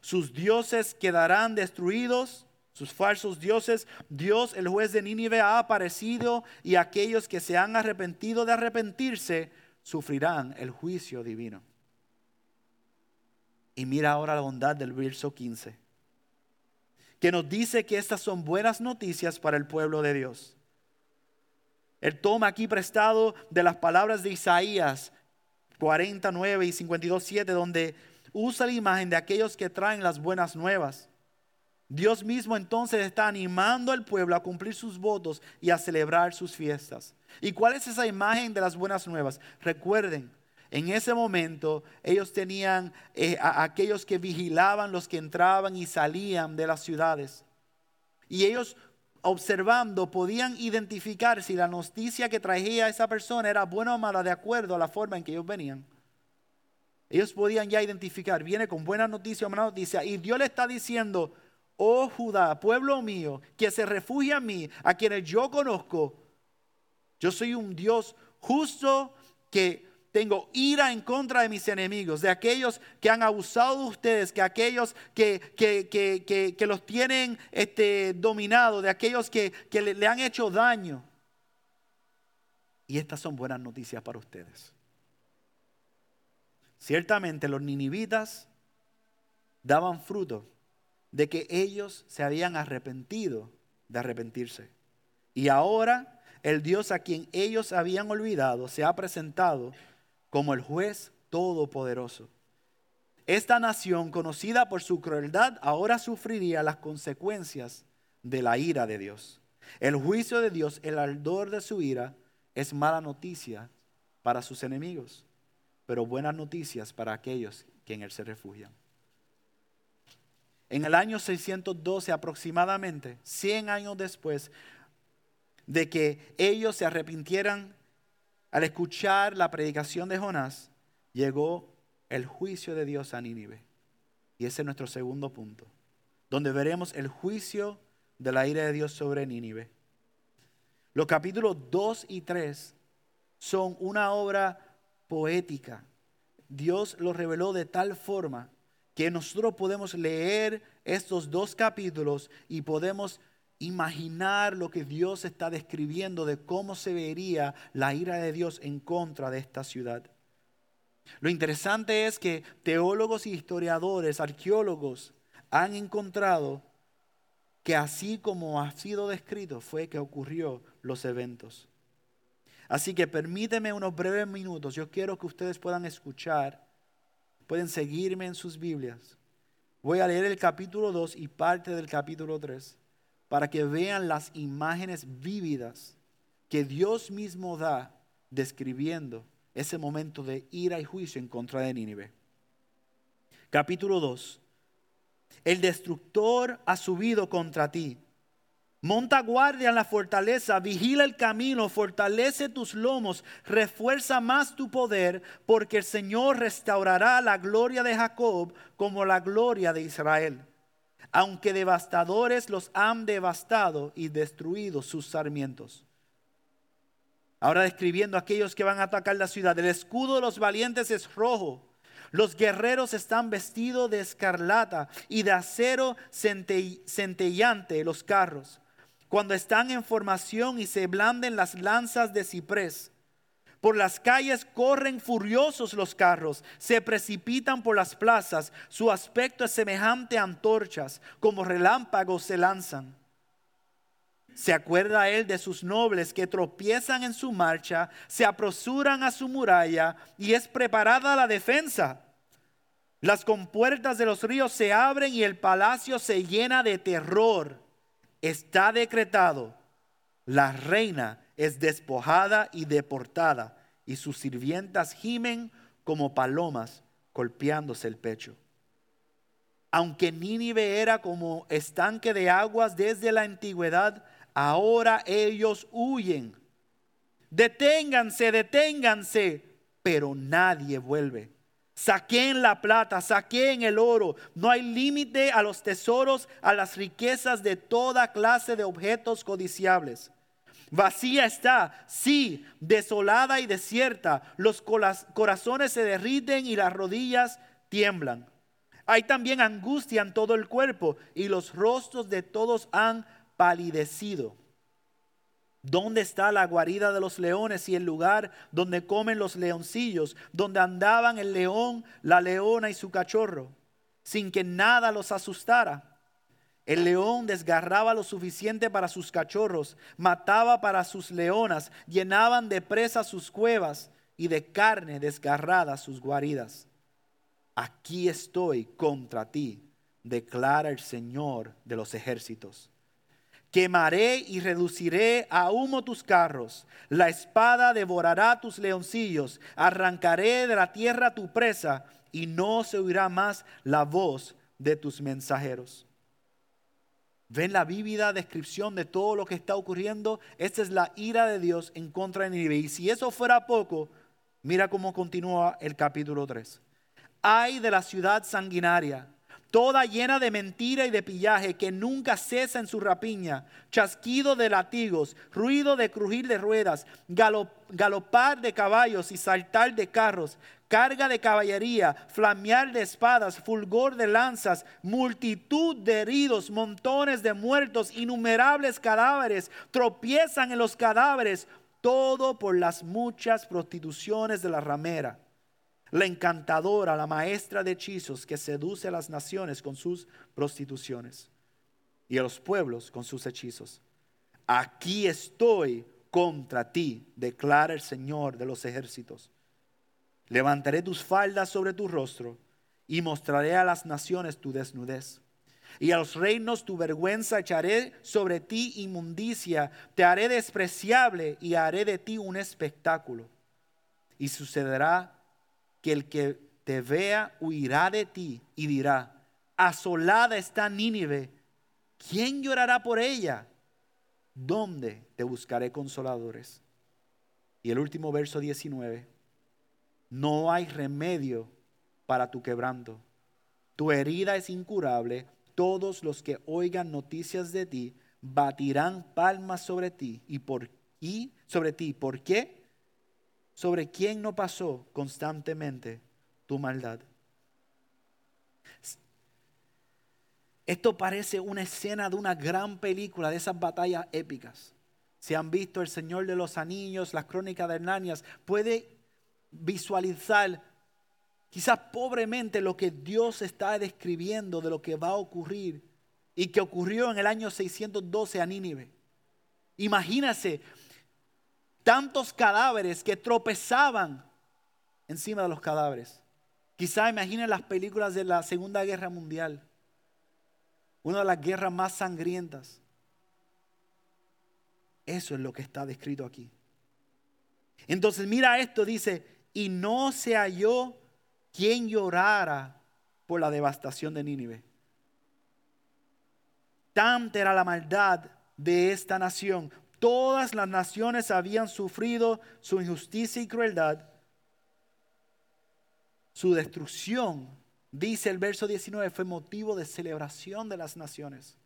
Sus dioses quedarán destruidos sus falsos dioses, Dios, el juez de Nínive, ha aparecido y aquellos que se han arrepentido de arrepentirse sufrirán el juicio divino. Y mira ahora la bondad del verso 15, que nos dice que estas son buenas noticias para el pueblo de Dios. Él toma aquí prestado de las palabras de Isaías 49 y 52, 7, donde usa la imagen de aquellos que traen las buenas nuevas. Dios mismo entonces está animando al pueblo a cumplir sus votos y a celebrar sus fiestas. ¿Y cuál es esa imagen de las buenas nuevas? Recuerden, en ese momento ellos tenían eh, a aquellos que vigilaban los que entraban y salían de las ciudades. Y ellos observando podían identificar si la noticia que traía esa persona era buena o mala de acuerdo a la forma en que ellos venían. Ellos podían ya identificar, viene con buena noticia o mala noticia. Y Dios le está diciendo, oh Judá, pueblo mío, que se refugia a mí, a quienes yo conozco. Yo soy un Dios justo que tengo ira en contra de mis enemigos, de aquellos que han abusado de ustedes, que aquellos que, que, los tienen este, dominados, de aquellos que, le, le han hecho daño. Y estas son buenas noticias para ustedes. Ciertamente los ninivitas daban fruto de que ellos se habían arrepentido de arrepentirse. Y ahora el Dios a quien ellos habían olvidado se ha presentado como el juez todopoderoso. Esta nación, conocida por su crueldad, ahora sufriría las consecuencias de la ira de Dios. El juicio de Dios, el ardor de su ira, es mala noticia para sus enemigos, pero buenas noticias para aquellos que en Él se refugian. En el año 612 aproximadamente, 100 años después de que ellos se arrepintieran al escuchar la predicación de Jonás, llegó el juicio de Dios a Nínive. Y ese es nuestro segundo punto, donde veremos el juicio de la ira de Dios sobre Nínive. Los capítulos 2 y 3 son una obra poética. Dios lo reveló de tal forma que nosotros podemos leer estos dos capítulos y podemos imaginar lo que Dios está describiendo de cómo se vería la ira de Dios en contra de esta ciudad. Lo interesante es que teólogos y historiadores, arqueólogos, han encontrado que así como ha sido descrito fue que ocurrió los eventos. Así que permíteme unos breves minutos. Yo quiero que ustedes puedan escuchar, pueden seguirme en sus Biblias. Voy a leer el capítulo 2 y parte del capítulo 3 para que vean las imágenes vívidas que Dios mismo da describiendo ese momento de ira y juicio en contra de Nínive. Capítulo 2. El destructor ha subido contra ti. Monta guardia en la fortaleza, vigila el camino, fortalece tus lomos, refuerza más tu poder, porque el Señor restaurará la gloria de Jacob como la gloria de Israel aunque devastadores los han devastado y destruido sus sarmientos. Ahora describiendo a aquellos que van a atacar la ciudad. El escudo de los valientes es rojo. Los guerreros están vestidos de escarlata y de acero centellante los carros. Cuando están en formación y se blanden las lanzas de ciprés. Por las calles corren furiosos los carros, se precipitan por las plazas, su aspecto es semejante a antorchas, como relámpagos se lanzan. Se acuerda él de sus nobles que tropiezan en su marcha, se apresuran a su muralla y es preparada la defensa. Las compuertas de los ríos se abren y el palacio se llena de terror. Está decretado, la reina es despojada y deportada, y sus sirvientas gimen como palomas golpeándose el pecho. Aunque Nínive era como estanque de aguas desde la antigüedad, ahora ellos huyen. Deténganse, deténganse, pero nadie vuelve. Saquen la plata, saquen el oro. No hay límite a los tesoros, a las riquezas de toda clase de objetos codiciables. Vacía está, sí, desolada y desierta. Los corazones se derriten y las rodillas tiemblan. Hay también angustia en todo el cuerpo y los rostros de todos han palidecido. ¿Dónde está la guarida de los leones y el lugar donde comen los leoncillos, donde andaban el león, la leona y su cachorro, sin que nada los asustara? El león desgarraba lo suficiente para sus cachorros, mataba para sus leonas, llenaban de presa sus cuevas y de carne desgarrada sus guaridas. Aquí estoy contra ti, declara el Señor de los ejércitos. Quemaré y reduciré a humo tus carros. La espada devorará tus leoncillos. Arrancaré de la tierra tu presa y no se oirá más la voz de tus mensajeros. ¿Ven la vívida descripción de todo lo que está ocurriendo? Esta es la ira de Dios en contra de Nínive. Y si eso fuera poco, mira cómo continúa el capítulo 3. Ay de la ciudad sanguinaria toda llena de mentira y de pillaje, que nunca cesa en su rapiña, chasquido de latigos, ruido de crujir de ruedas, galopar de caballos y saltar de carros, carga de caballería, flamear de espadas, fulgor de lanzas, multitud de heridos, montones de muertos, innumerables cadáveres, tropiezan en los cadáveres, todo por las muchas prostituciones de la ramera la encantadora, la maestra de hechizos que seduce a las naciones con sus prostituciones y a los pueblos con sus hechizos. Aquí estoy contra ti, declara el Señor de los ejércitos. Levantaré tus faldas sobre tu rostro y mostraré a las naciones tu desnudez. Y a los reinos tu vergüenza echaré sobre ti inmundicia, te haré despreciable y haré de ti un espectáculo. Y sucederá que el que te vea huirá de ti y dirá, asolada está Nínive, ¿quién llorará por ella? ¿Dónde te buscaré consoladores? Y el último verso 19, no hay remedio para tu quebranto. Tu herida es incurable. Todos los que oigan noticias de ti batirán palmas sobre ti y por y sobre ti. ¿Por qué? Sobre quién no pasó constantemente tu maldad. Esto parece una escena de una gran película, de esas batallas épicas. Si han visto El Señor de los Anillos, las crónicas de Hernanias, puede visualizar quizás pobremente lo que Dios está describiendo de lo que va a ocurrir y que ocurrió en el año 612 a Nínive. Imagínase tantos cadáveres que tropezaban encima de los cadáveres. Quizá imaginen las películas de la Segunda Guerra Mundial, una de las guerras más sangrientas. Eso es lo que está descrito aquí. Entonces mira esto, dice, y no se halló quien llorara por la devastación de Nínive. Tanta era la maldad de esta nación. Todas las naciones habían sufrido su injusticia y crueldad. Su destrucción, dice el verso 19, fue motivo de celebración de las naciones.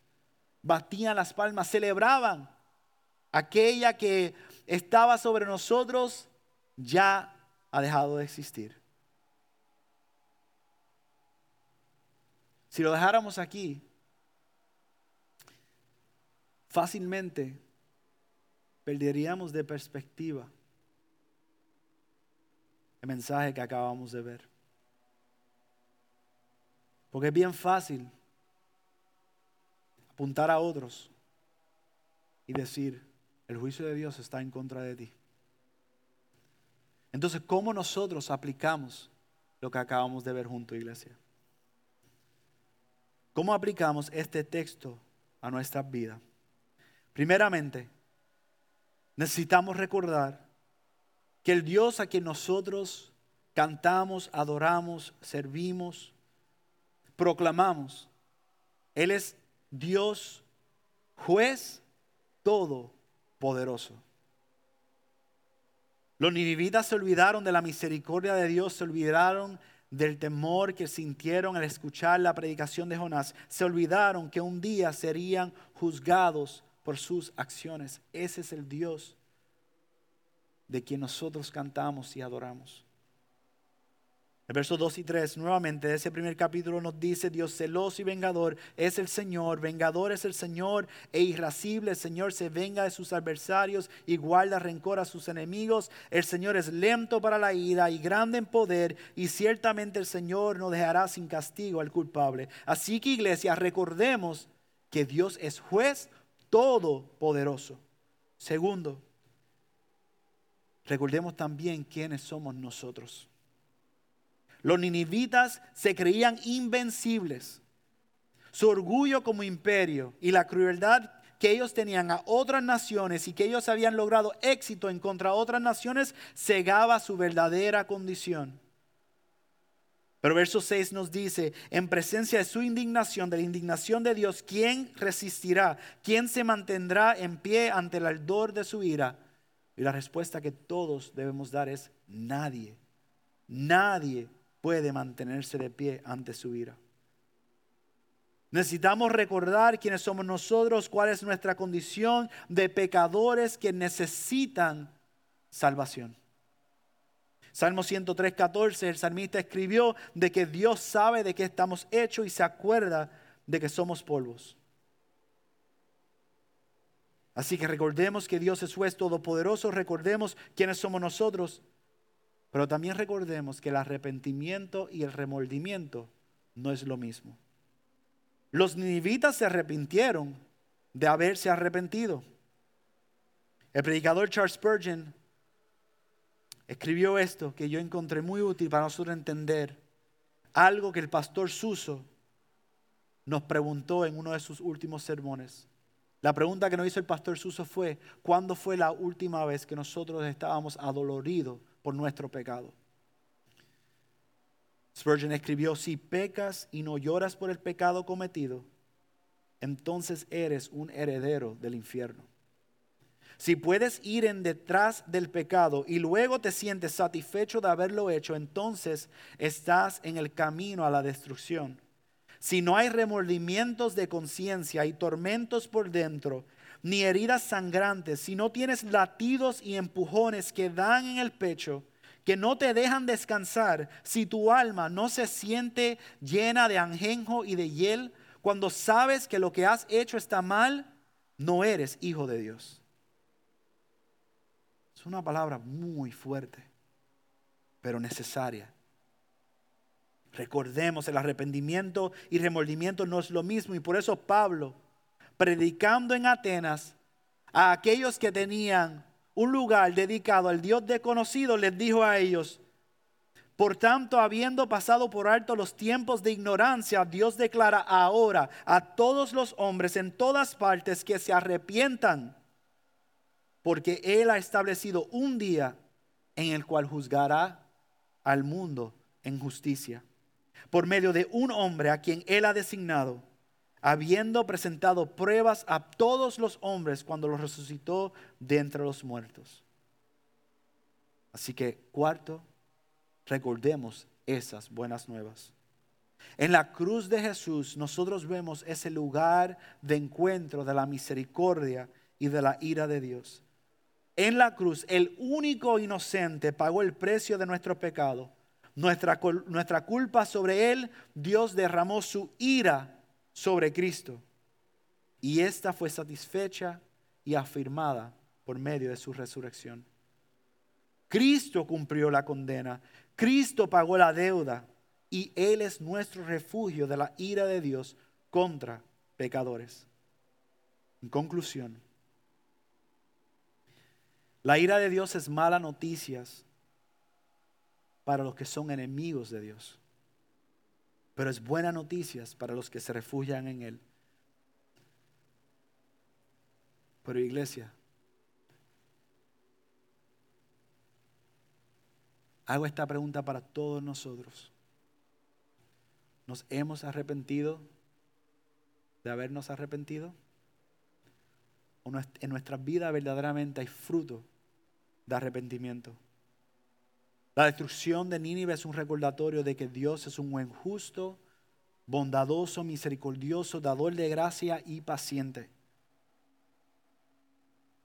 Batían las palmas, celebraban. Aquella que estaba sobre nosotros ya ha dejado de existir. Si lo dejáramos aquí, fácilmente perderíamos de perspectiva el mensaje que acabamos de ver. Porque es bien fácil apuntar a otros y decir, el juicio de Dios está en contra de ti. Entonces, ¿cómo nosotros aplicamos lo que acabamos de ver junto, iglesia? ¿Cómo aplicamos este texto a nuestras vidas? Primeramente, necesitamos recordar que el Dios a quien nosotros cantamos, adoramos, servimos, proclamamos, Él es Dios juez todopoderoso. Los ninivitas se olvidaron de la misericordia de Dios, se olvidaron del temor que sintieron al escuchar la predicación de Jonás, se olvidaron que un día serían juzgados por sus acciones. Ese es el Dios de quien nosotros cantamos y adoramos. El verso 2 y 3, nuevamente de ese primer capítulo nos dice, Dios celoso y vengador es el Señor, vengador es el Señor e irascible, el Señor se venga de sus adversarios y guarda rencor a sus enemigos, el Señor es lento para la ira y grande en poder y ciertamente el Señor no dejará sin castigo al culpable. Así que iglesia, recordemos que Dios es juez todopoderoso. Segundo, recordemos también quiénes somos nosotros. Los ninivitas se creían invencibles. su orgullo como imperio y la crueldad que ellos tenían a otras naciones y que ellos habían logrado éxito en contra otras naciones, cegaba su verdadera condición. Pero verso 6 nos dice, en presencia de su indignación, de la indignación de Dios, ¿quién resistirá? ¿Quién se mantendrá en pie ante el ardor de su ira? Y la respuesta que todos debemos dar es nadie. Nadie puede mantenerse de pie ante su ira. Necesitamos recordar quiénes somos nosotros, cuál es nuestra condición de pecadores que necesitan salvación. Salmo 103, 14, el salmista escribió de que Dios sabe de qué estamos hechos y se acuerda de que somos polvos. Así que recordemos que Dios es juez todopoderoso, recordemos quiénes somos nosotros, pero también recordemos que el arrepentimiento y el remordimiento no es lo mismo. Los ninivitas se arrepintieron de haberse arrepentido. El predicador Charles Spurgeon escribió esto que yo encontré muy útil para nosotros entender algo que el pastor Suso nos preguntó en uno de sus últimos sermones. La pregunta que nos hizo el pastor Suso fue, ¿cuándo fue la última vez que nosotros estábamos adoloridos por nuestro pecado? Spurgeon escribió, si pecas y no lloras por el pecado cometido, entonces eres un heredero del infierno. Si puedes ir en detrás del pecado y luego te sientes satisfecho de haberlo hecho, entonces estás en el camino a la destrucción. Si no hay remordimientos de conciencia y tormentos por dentro, ni heridas sangrantes, si no tienes latidos y empujones que dan en el pecho, que no te dejan descansar, si tu alma no se siente llena de anjenjo y de hiel, cuando sabes que lo que has hecho está mal, no eres hijo de Dios. Es una palabra muy fuerte, pero necesaria. Recordemos, el arrepentimiento y remordimiento no es lo mismo y por eso Pablo, predicando en Atenas a aquellos que tenían un lugar dedicado al Dios desconocido, les dijo a ellos, por tanto, habiendo pasado por alto los tiempos de ignorancia, Dios declara ahora a todos los hombres en todas partes que se arrepientan porque Él ha establecido un día en el cual juzgará al mundo en justicia, por medio de un hombre a quien Él ha designado, habiendo presentado pruebas a todos los hombres cuando los resucitó de entre los muertos. Así que, cuarto, recordemos esas buenas nuevas. En la cruz de Jesús nosotros vemos ese lugar de encuentro de la misericordia y de la ira de Dios en la cruz, el único inocente pagó el precio de nuestro pecado. Nuestra, nuestra culpa sobre él, Dios derramó su ira sobre Cristo. Y esta fue satisfecha y afirmada por medio de su resurrección. Cristo cumplió la condena, Cristo pagó la deuda y Él es nuestro refugio de la ira de Dios contra pecadores. En conclusión, la ira de Dios es mala noticias para los que son enemigos de Dios, pero es buena noticias para los que se refugian en Él. Pero iglesia, hago esta pregunta para todos nosotros. ¿Nos hemos arrepentido de habernos arrepentido? ¿O en nuestra vida verdaderamente hay fruto de arrepentimiento. La destrucción de Nínive es un recordatorio de que Dios es un buen justo, bondadoso, misericordioso, dador de gracia y paciente.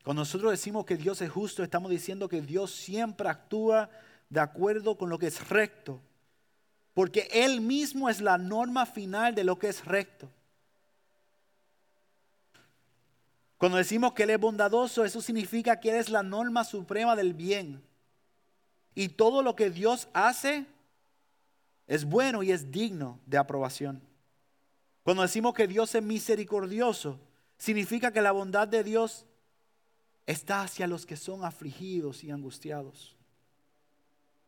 Cuando nosotros decimos que Dios es justo, estamos diciendo que Dios siempre actúa de acuerdo con lo que es recto, porque Él mismo es la norma final de lo que es recto. Cuando decimos que Él es bondadoso, eso significa que Él es la norma suprema del bien. Y todo lo que Dios hace es bueno y es digno de aprobación. Cuando decimos que Dios es misericordioso, significa que la bondad de Dios está hacia los que son afligidos y angustiados.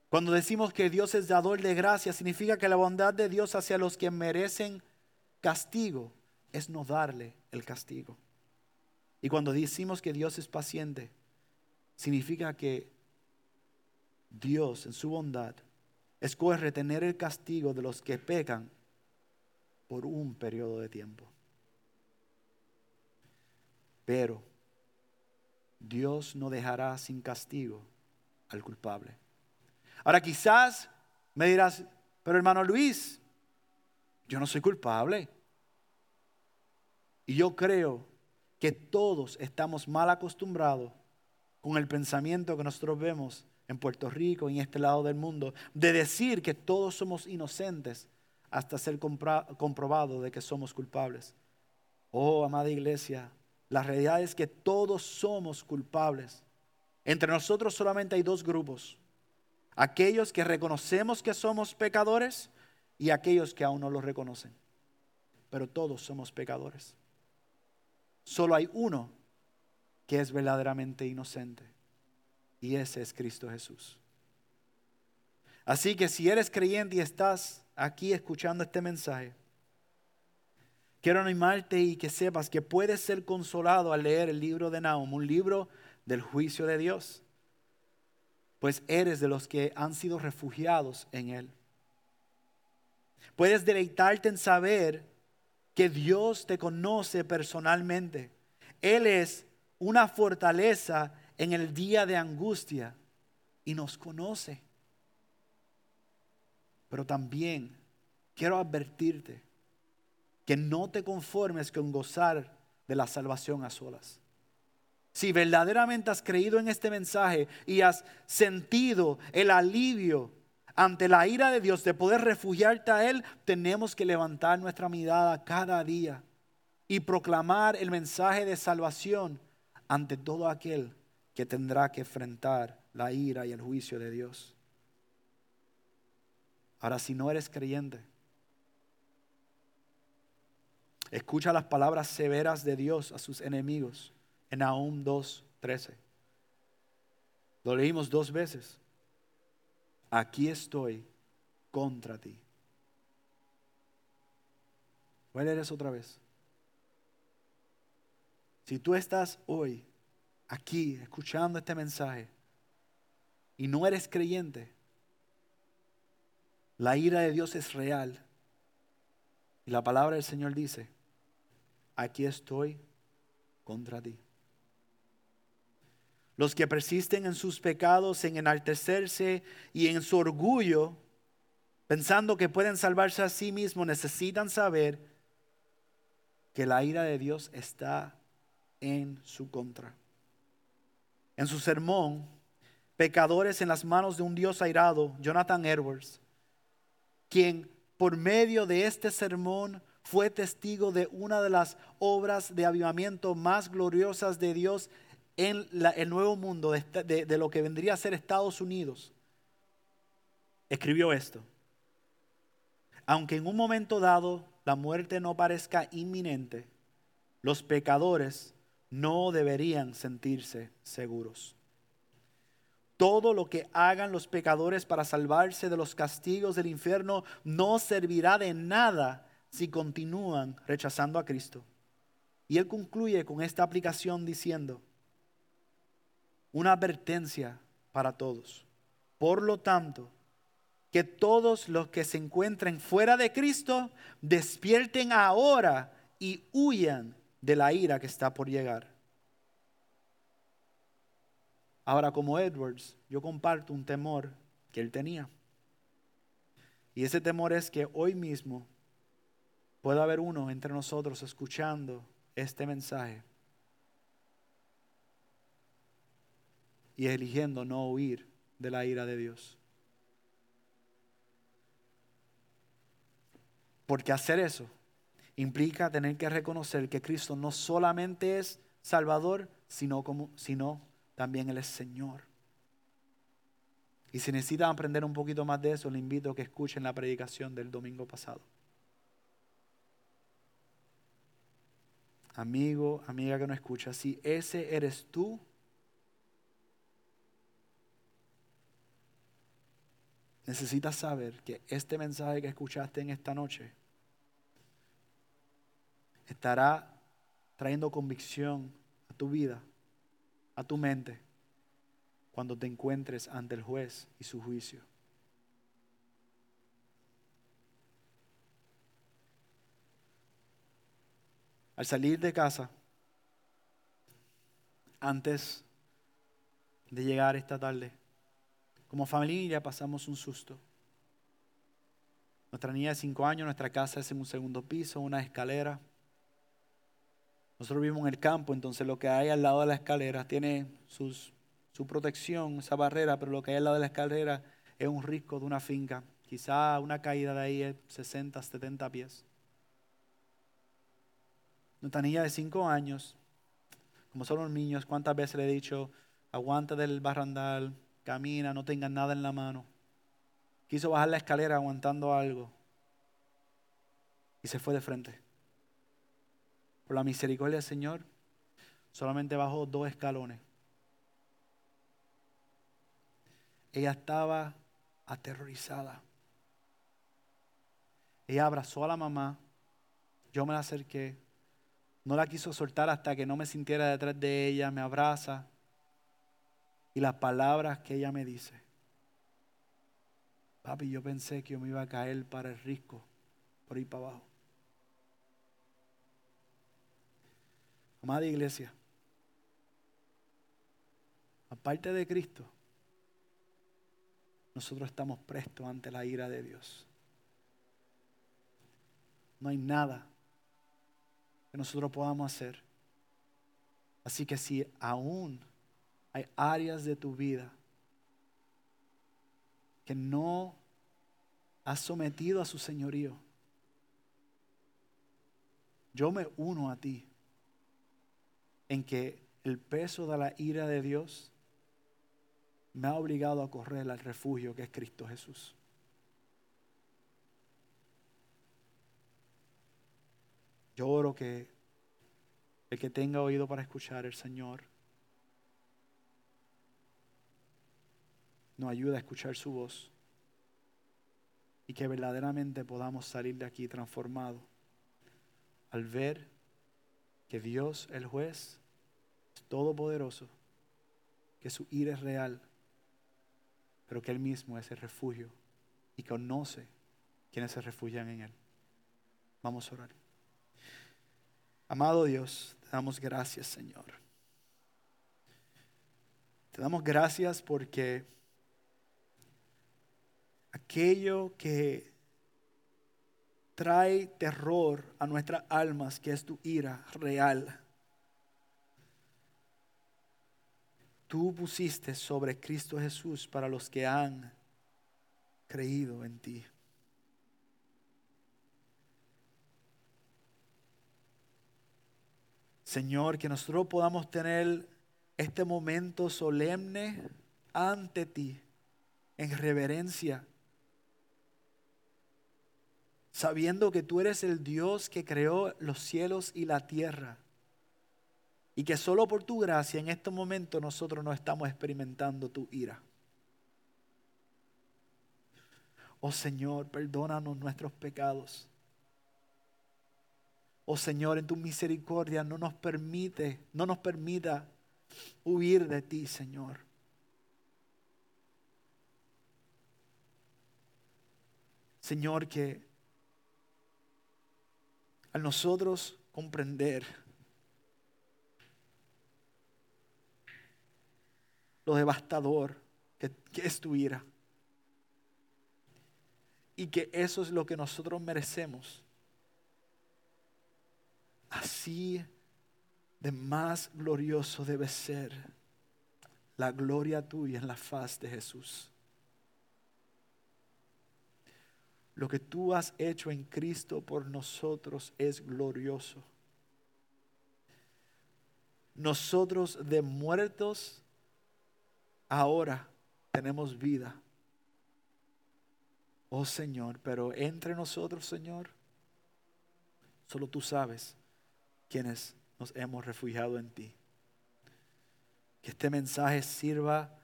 Cuando decimos que Dios es dador de gracia, significa que la bondad de Dios hacia los que merecen castigo es no darle el castigo. Y cuando decimos que Dios es paciente, significa que Dios en su bondad escoge retener el castigo de los que pecan por un periodo de tiempo. Pero Dios no dejará sin castigo al culpable. Ahora quizás me dirás, pero hermano Luis, yo no soy culpable. Y yo creo que todos estamos mal acostumbrados con el pensamiento que nosotros vemos en Puerto Rico y en este lado del mundo, de decir que todos somos inocentes hasta ser comprobado de que somos culpables. Oh, amada iglesia, la realidad es que todos somos culpables. Entre nosotros solamente hay dos grupos. Aquellos que reconocemos que somos pecadores y aquellos que aún no lo reconocen. Pero todos somos pecadores. Solo hay uno que es verdaderamente inocente y ese es Cristo Jesús. Así que si eres creyente y estás aquí escuchando este mensaje, quiero animarte y que sepas que puedes ser consolado al leer el libro de Nahum, un libro del juicio de Dios, pues eres de los que han sido refugiados en él. Puedes deleitarte en saber que Dios te conoce personalmente. Él es una fortaleza en el día de angustia y nos conoce. Pero también quiero advertirte que no te conformes con gozar de la salvación a solas. Si verdaderamente has creído en este mensaje y has sentido el alivio ante la ira de Dios de poder refugiarte a Él, tenemos que levantar nuestra mirada cada día y proclamar el mensaje de salvación ante todo aquel que tendrá que enfrentar la ira y el juicio de Dios. Ahora, si no eres creyente, escucha las palabras severas de Dios a sus enemigos en Nahum 2.13. Lo leímos dos veces. Aquí estoy contra ti. Voy a leer eso otra vez. Si tú estás hoy aquí escuchando este mensaje y no eres creyente, la ira de Dios es real. Y la palabra del Señor dice, aquí estoy contra ti. Los que persisten en sus pecados, en enaltecerse y en su orgullo, pensando que pueden salvarse a sí mismos, necesitan saber que la ira de Dios está en su contra. En su sermón, Pecadores en las manos de un Dios airado, Jonathan Edwards, quien por medio de este sermón fue testigo de una de las obras de avivamiento más gloriosas de Dios en el nuevo mundo, de, lo que vendría a ser Estados Unidos, escribió esto. Aunque en un momento dado la muerte no parezca inminente, los pecadores no deberían sentirse seguros. Todo lo que hagan los pecadores para salvarse de los castigos del infierno no servirá de nada si continúan rechazando a Cristo. Y él concluye con esta aplicación diciendo, una advertencia para todos. Por lo tanto, que todos los que se encuentren fuera de Cristo despierten ahora y huyan de la ira que está por llegar. Ahora, como Edwards, yo comparto un temor que él tenía. Y ese temor es que hoy mismo pueda haber uno entre nosotros escuchando este mensaje y eligiendo no huir de la ira de Dios. Porque hacer eso implica tener que reconocer que Cristo no solamente es Salvador, sino, como, sino también Él es Señor. Y si necesitan aprender un poquito más de eso, le invito a que escuchen la predicación del domingo pasado. Amigo, amiga que no escucha, si ese eres tú, necesitas saber que este mensaje que escuchaste en esta noche estará trayendo convicción a tu vida, a tu mente, cuando te encuentres ante el juez y su juicio. Al salir de casa, antes de llegar esta tarde, como familia pasamos un susto. Nuestra niña de cinco años, nuestra casa es en un segundo piso, una escalera. Nosotros vivimos en el campo, entonces lo que hay al lado de la escalera tiene su protección, esa barrera, pero lo que hay al lado de la escalera es un risco de una finca. Quizá una caída de ahí es 60, 70 pies. Nuestra niña de cinco años, como son los niños, ¿cuántas veces le he dicho, aguanta del barrandal, camina, no tenga nada en la mano? Quiso bajar la escalera aguantando algo y se fue de frente. Por la misericordia del Señor, solamente bajó dos escalones. Ella estaba aterrorizada. Ella abrazó a la mamá, yo me la acerqué, no la quiso soltar hasta que no me sintiera detrás de ella, me abraza las palabras que ella me dice. Papi, yo pensé que yo me iba a caer para el risco, por ir para abajo. Amada iglesia, aparte de Cristo, nosotros estamos prestos ante la ira de Dios. No hay nada que nosotros podamos hacer. Así que si aún hay áreas de tu vida que no has sometido a su señorío, yo me uno a ti en que el peso de la ira de Dios me ha obligado a correr al refugio que es Cristo Jesús. Yo oro que el que tenga oído para escuchar el Señor nos ayuda a escuchar su voz y que verdaderamente podamos salir de aquí transformados al ver que Dios, el juez, es todopoderoso, que su ira es real, pero que Él mismo es el refugio y conoce quienes se refugian en Él. Vamos a orar. Amado Dios, te damos gracias, Señor. Te damos gracias porque aquello que trae terror a nuestras almas, que es tu ira real, tú pusiste sobre Cristo Jesús para los que han creído en ti. Señor, que nosotros podamos tener este momento solemne ante ti, en reverencia sabiendo que tú eres el Dios que creó los cielos y la tierra. Y que solo por tu gracia en este momento nosotros no estamos experimentando tu ira. Oh Señor, perdónanos nuestros pecados. Oh Señor, en tu misericordia no nos permite, no nos permita huir de ti, Señor. Señor, que al nosotros comprender. Lo devastador que, es tu ira. Y que eso es lo que nosotros merecemos, así de más glorioso debe ser la gloria tuya en la faz de Jesús. Lo que tú has hecho en Cristo por nosotros es glorioso. Nosotros de muertos ahora tenemos vida. Oh Señor, pero entre nosotros, Señor, solo tú sabes quienes nos hemos refugiado en ti. Que este mensaje sirva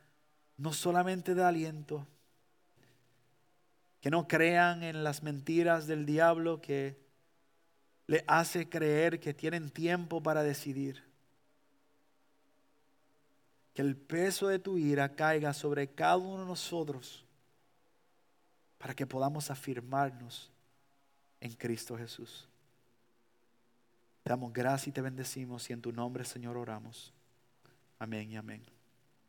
no solamente de aliento, que no crean en las mentiras del diablo que le hace creer que tienen tiempo para decidir. Que el peso de tu ira caiga sobre cada uno de nosotros para que podamos afirmarnos en Cristo Jesús. Te damos gracias y te bendecimos y en tu nombre, Señor, oramos. Amén y amén.